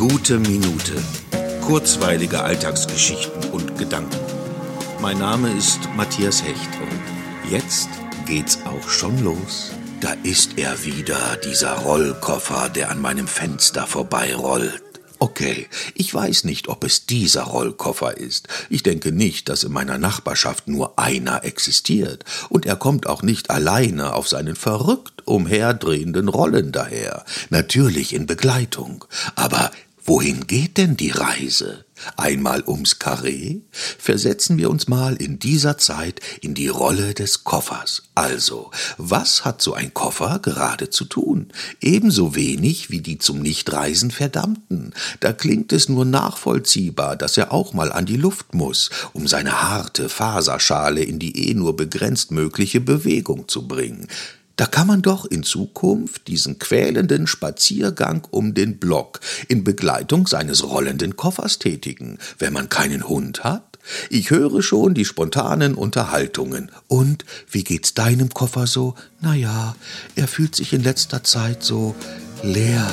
Gute Minute. Kurzweilige Alltagsgeschichten und Gedanken. Mein Name ist Matthias Hecht und jetzt geht's auch schon los. Da ist er wieder, dieser Rollkoffer, der an meinem Fenster vorbeirollt. Okay, ich weiß nicht, ob es dieser Rollkoffer ist. Ich denke nicht, dass in meiner Nachbarschaft nur einer existiert. Und er kommt auch nicht alleine auf seinen verrückt umherdrehenden Rollen daher. Natürlich in Begleitung. Aber Wohin geht denn die Reise? Einmal ums Karree? Versetzen wir uns mal in dieser Zeit in die Rolle des Koffers. Also, was hat so ein Koffer gerade zu tun? Ebenso wenig wie die zum Nichtreisen verdammten. Da klingt es nur nachvollziehbar, dass er auch mal an die Luft muss, um seine harte Faserschale in die eh nur begrenzt mögliche Bewegung zu bringen. Da kann man doch in Zukunft diesen quälenden Spaziergang um den Block in Begleitung seines rollenden Koffers tätigen, wenn man keinen Hund hat. Ich höre schon die spontanen Unterhaltungen. Und wie geht's deinem Koffer so? Na ja, er fühlt sich in letzter Zeit so leer